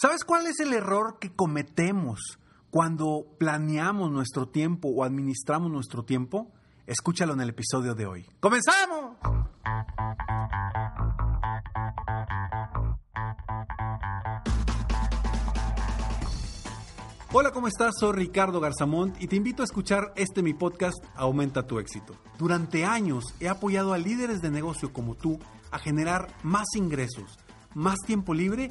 ¿Sabes cuál es el error que cometemos cuando planeamos nuestro tiempo o administramos nuestro tiempo? Escúchalo en el episodio de hoy. ¡Comenzamos! Hola, ¿cómo estás? Soy Ricardo Garzamont y te invito a escuchar este mi podcast Aumenta tu éxito. Durante años he apoyado a líderes de negocio como tú a generar más ingresos, más tiempo libre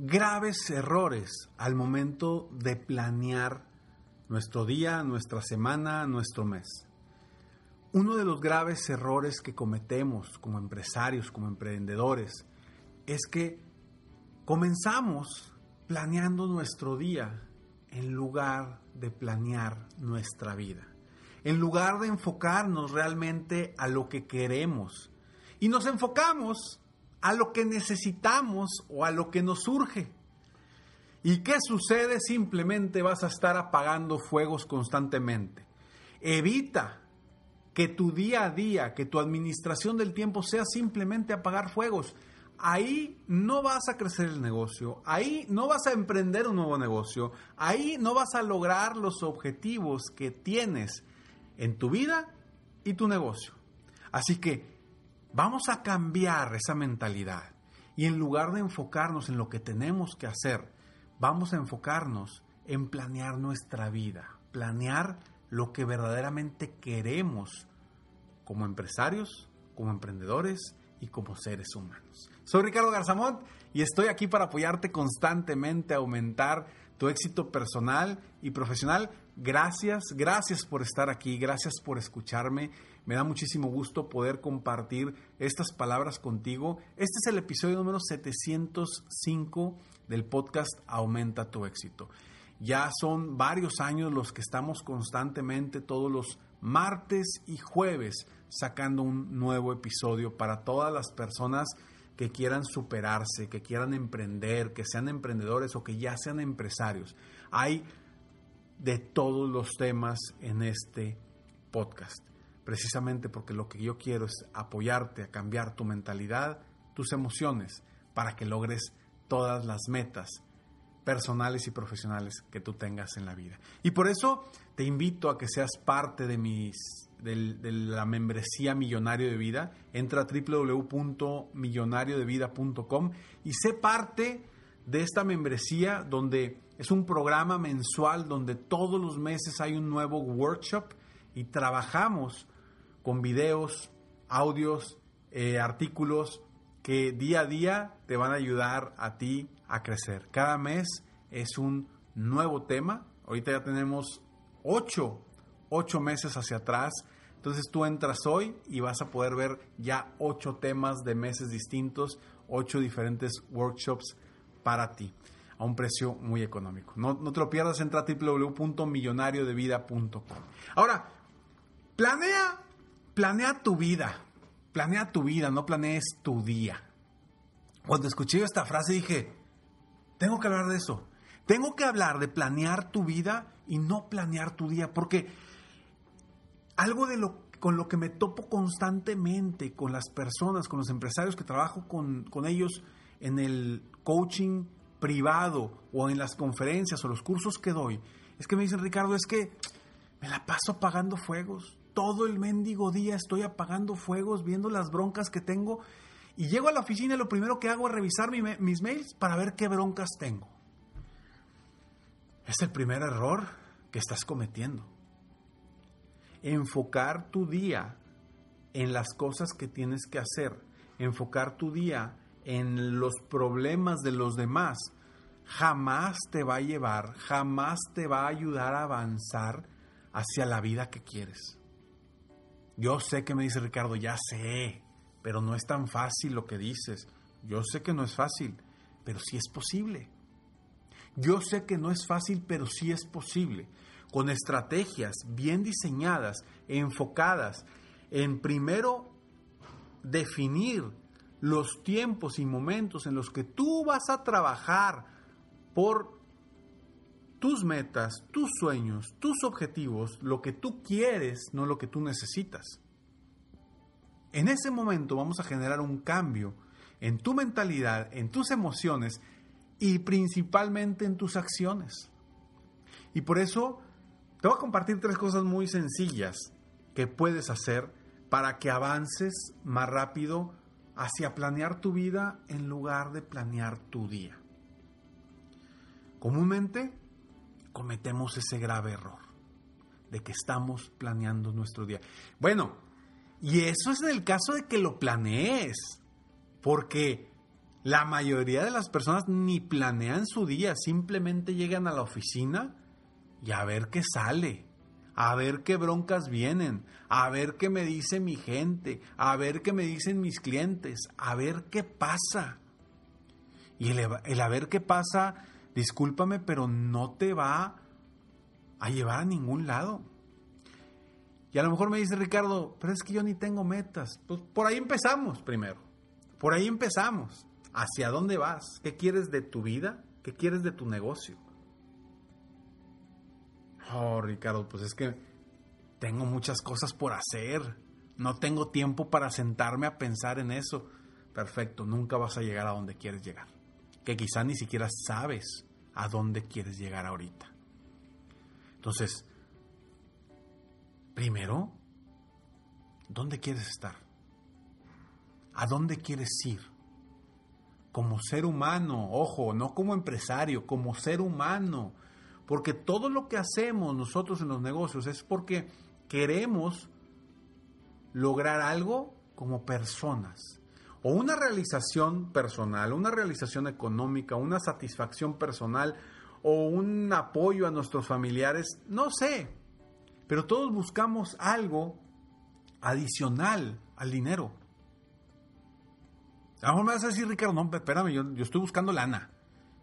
graves errores al momento de planear nuestro día, nuestra semana, nuestro mes. Uno de los graves errores que cometemos como empresarios, como emprendedores, es que comenzamos planeando nuestro día en lugar de planear nuestra vida. En lugar de enfocarnos realmente a lo que queremos. Y nos enfocamos a lo que necesitamos o a lo que nos surge. ¿Y qué sucede? Simplemente vas a estar apagando fuegos constantemente. Evita que tu día a día, que tu administración del tiempo sea simplemente apagar fuegos ahí no vas a crecer el negocio, ahí no vas a emprender un nuevo negocio, ahí no vas a lograr los objetivos que tienes en tu vida y tu negocio. Así que vamos a cambiar esa mentalidad y en lugar de enfocarnos en lo que tenemos que hacer, vamos a enfocarnos en planear nuestra vida, planear lo que verdaderamente queremos como empresarios, como emprendedores y como seres humanos. Soy Ricardo Garzamont y estoy aquí para apoyarte constantemente a aumentar tu éxito personal y profesional. Gracias, gracias por estar aquí, gracias por escucharme. Me da muchísimo gusto poder compartir estas palabras contigo. Este es el episodio número 705 del podcast Aumenta tu éxito. Ya son varios años los que estamos constantemente todos los martes y jueves sacando un nuevo episodio para todas las personas que quieran superarse, que quieran emprender, que sean emprendedores o que ya sean empresarios. Hay de todos los temas en este podcast, precisamente porque lo que yo quiero es apoyarte a cambiar tu mentalidad, tus emociones, para que logres todas las metas personales y profesionales que tú tengas en la vida. Y por eso te invito a que seas parte de mis de la membresía Millonario de Vida. Entra a www.millonariodevida.com y sé parte de esta membresía donde es un programa mensual donde todos los meses hay un nuevo workshop y trabajamos con videos, audios, eh, artículos que día a día te van a ayudar a ti a crecer. Cada mes es un nuevo tema. Ahorita ya tenemos ocho ocho meses hacia atrás. Entonces tú entras hoy y vas a poder ver ya ocho temas de meses distintos, ocho diferentes workshops para ti a un precio muy económico. No, no te lo pierdas, entra a www.millonariodevida.com. Ahora, planea, planea tu vida, planea tu vida, no planees tu día. Cuando escuché esta frase dije, tengo que hablar de eso. Tengo que hablar de planear tu vida y no planear tu día, porque algo de lo con lo que me topo constantemente con las personas, con los empresarios que trabajo con, con ellos en el coaching privado o en las conferencias o los cursos que doy, es que me dicen, Ricardo, es que me la paso apagando fuegos. Todo el mendigo día estoy apagando fuegos, viendo las broncas que tengo. Y llego a la oficina y lo primero que hago es revisar mis mails para ver qué broncas tengo. Es el primer error que estás cometiendo enfocar tu día en las cosas que tienes que hacer, enfocar tu día en los problemas de los demás, jamás te va a llevar, jamás te va a ayudar a avanzar hacia la vida que quieres. Yo sé que me dice Ricardo, ya sé, pero no es tan fácil lo que dices. Yo sé que no es fácil, pero sí es posible. Yo sé que no es fácil, pero sí es posible. Con estrategias bien diseñadas, enfocadas en primero definir los tiempos y momentos en los que tú vas a trabajar por tus metas, tus sueños, tus objetivos, lo que tú quieres, no lo que tú necesitas. En ese momento vamos a generar un cambio en tu mentalidad, en tus emociones y principalmente en tus acciones. Y por eso te voy a compartir tres cosas muy sencillas que puedes hacer para que avances más rápido hacia planear tu vida en lugar de planear tu día. Comúnmente cometemos ese grave error de que estamos planeando nuestro día. Bueno, y eso es en el caso de que lo planees, porque la mayoría de las personas ni planean su día, simplemente llegan a la oficina y a ver qué sale a ver qué broncas vienen, a ver qué me dice mi gente, a ver qué me dicen mis clientes, a ver qué pasa. Y el, a ver qué pasa, discúlpame, pero no te va a llevar a ningún lado. Y a lo mejor me dice Ricardo, pero es que yo ni tengo metas. Pues por ahí empezamos primero. Por ahí empezamos. ¿Hacia dónde vas? ¿Qué quieres de tu vida? ¿Qué quieres de tu negocio? Oh, Ricardo, pues es que tengo muchas cosas por hacer. No tengo tiempo para sentarme a pensar en eso. Perfecto, nunca vas a llegar a donde quieres llegar. Que quizá ni siquiera sabes a dónde quieres llegar ahorita. Entonces, primero, ¿dónde quieres estar? ¿A dónde quieres ir? Como ser humano, ojo, no como empresario, como ser humano porque todo lo que hacemos nosotros en los negocios es porque queremos lograr algo como personas. O una realización personal, una realización económica, una satisfacción personal o un apoyo a nuestros familiares, no sé. Pero todos buscamos algo adicional al dinero. A lo mejor me vas a decir, Ricardo, no, espérame, yo, yo estoy buscando lana.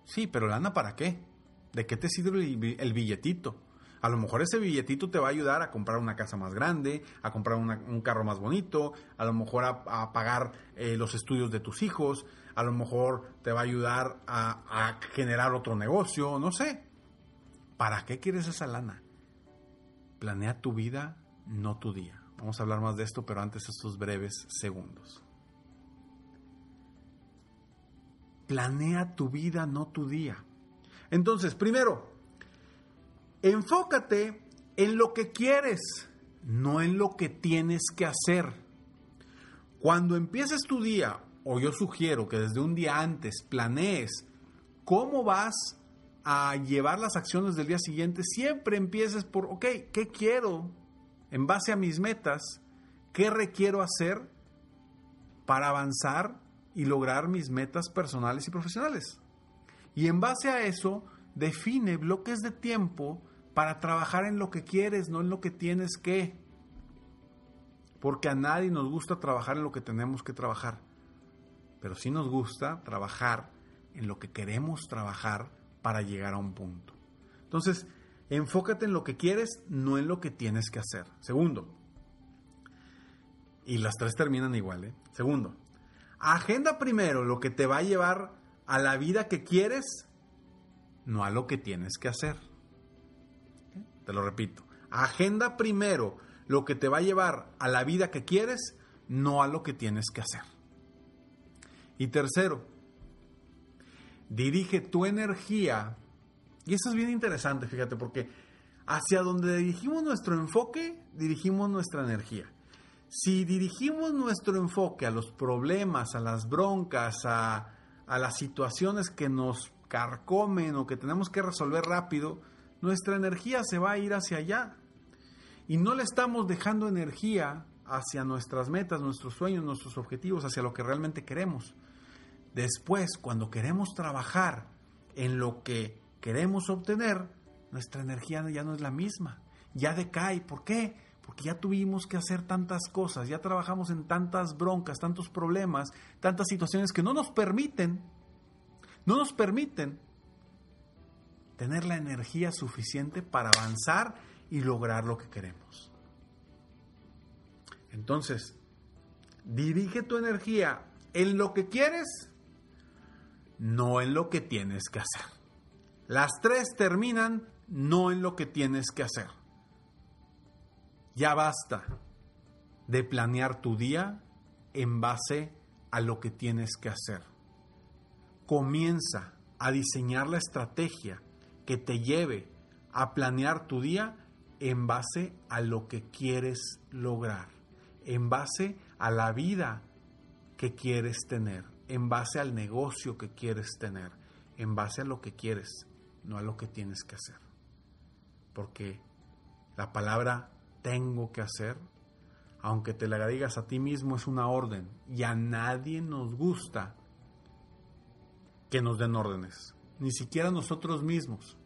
Sí, pero lana para qué? ¿De qué te sirve el billetito? A lo mejor ese billetito te va a ayudar a comprar una casa más grande, a comprar un carro más bonito, a lo mejor a, pagar eh, los estudios de tus hijos, a lo mejor te va a ayudar a, a generar otro negocio, no sé. ¿Para qué quieres esa lana? Planea tu vida, no tu día. Vamos a hablar más de esto, pero antes estos breves segundos. Planea tu vida, no tu día. Entonces, primero, enfócate en lo que quieres, no en lo que tienes que hacer. Cuando empieces tu día, o yo sugiero que desde un día antes planees cómo vas a llevar las acciones del día siguiente, siempre empieces por, ok, ¿qué quiero en base a mis metas? ¿Qué requiero hacer para avanzar y lograr mis metas personales y profesionales? Y en base a eso, define bloques de tiempo para trabajar en lo que quieres, no en lo que tienes que. Porque a nadie nos gusta trabajar en lo que tenemos que trabajar. Pero sí nos gusta trabajar en lo que queremos trabajar para llegar a un punto. Entonces, enfócate en lo que quieres, no en lo que tienes que hacer. Segundo, y las tres terminan igual, ¿eh? Segundo, agenda primero lo que te va a llevar a la vida que quieres, no a lo que tienes que hacer. Te lo repito. Agenda primero lo que te va a llevar a la vida que quieres, no a lo que tienes que hacer. Y tercero, dirige tu energía. Y eso es bien interesante, fíjate, porque hacia donde dirigimos nuestro enfoque, dirigimos nuestra energía. Si dirigimos nuestro enfoque a los problemas, a las broncas, a, a las situaciones que nos carcomen o que tenemos que resolver rápido, nuestra energía se va a ir hacia allá. Y no le estamos dejando energía hacia nuestras metas, nuestros sueños, nuestros objetivos, hacia lo que realmente queremos. Después, cuando queremos trabajar en lo que queremos obtener, nuestra energía ya no es la misma, ya decae. ¿Por qué? Porque ya tuvimos que hacer tantas cosas, ya trabajamos en tantas broncas, tantos problemas, tantas situaciones que no nos permiten, no nos permiten tener la energía suficiente para avanzar y lograr lo que queremos. Entonces, dirige tu energía en lo que quieres, no en lo que tienes que hacer. Las tres terminan no en lo que tienes que hacer. Ya basta de planear tu día en base a lo que tienes que hacer. Comienza a diseñar la estrategia que te lleve a planear tu día en base a lo que quieres lograr, en base a la vida que quieres tener, en base al negocio que quieres tener, en base a lo que quieres, no a lo que tienes que hacer. Porque la palabra tengo que hacer, aunque te la digas a ti mismo, es una orden y a nadie nos gusta que nos den órdenes, ni siquiera nosotros mismos.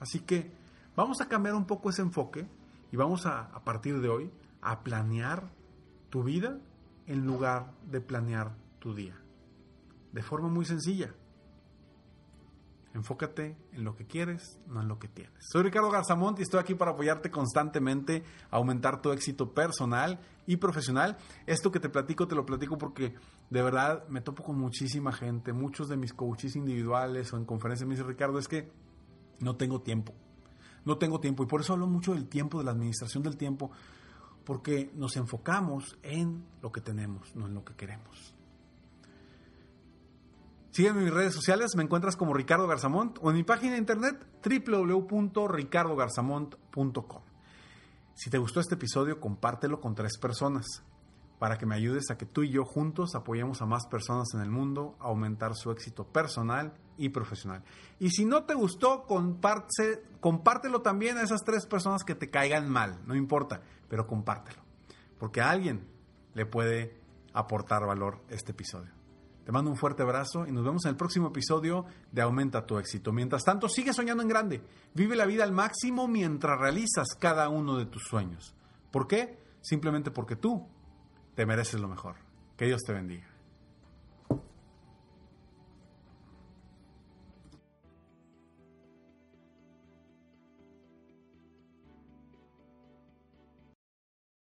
Así que vamos a cambiar un poco ese enfoque y vamos a, a partir de hoy a planear tu vida en lugar de planear tu día. De forma muy sencilla. Enfócate en lo que quieres, no en lo que tienes. Soy Ricardo Garzamont y estoy aquí para apoyarte constantemente a aumentar tu éxito personal y profesional. Esto que te platico, te lo platico porque de verdad me topo con muchísima gente, muchos de mis coaches individuales o en conferencias me dicen, Ricardo, es que no tengo tiempo. No tengo tiempo y por eso hablo mucho del tiempo, de la administración del tiempo, porque nos enfocamos en lo que tenemos, no en lo que queremos. Sígueme en mis redes sociales, me encuentras como Ricardo Garzamont o en mi página de internet www.ricardogarzamont.com. Si te gustó este episodio, compártelo con tres personas para que me ayudes a que tú y yo juntos apoyemos a más personas en el mundo a aumentar su éxito personal y profesional. Y si no te gustó, compártelo también a esas tres personas que te caigan mal, no importa, pero compártelo, porque a alguien le puede aportar valor este episodio. Mando un fuerte abrazo y nos vemos en el próximo episodio de Aumenta tu éxito. Mientras tanto, sigue soñando en grande. Vive la vida al máximo mientras realizas cada uno de tus sueños. ¿Por qué? Simplemente porque tú te mereces lo mejor. Que Dios te bendiga.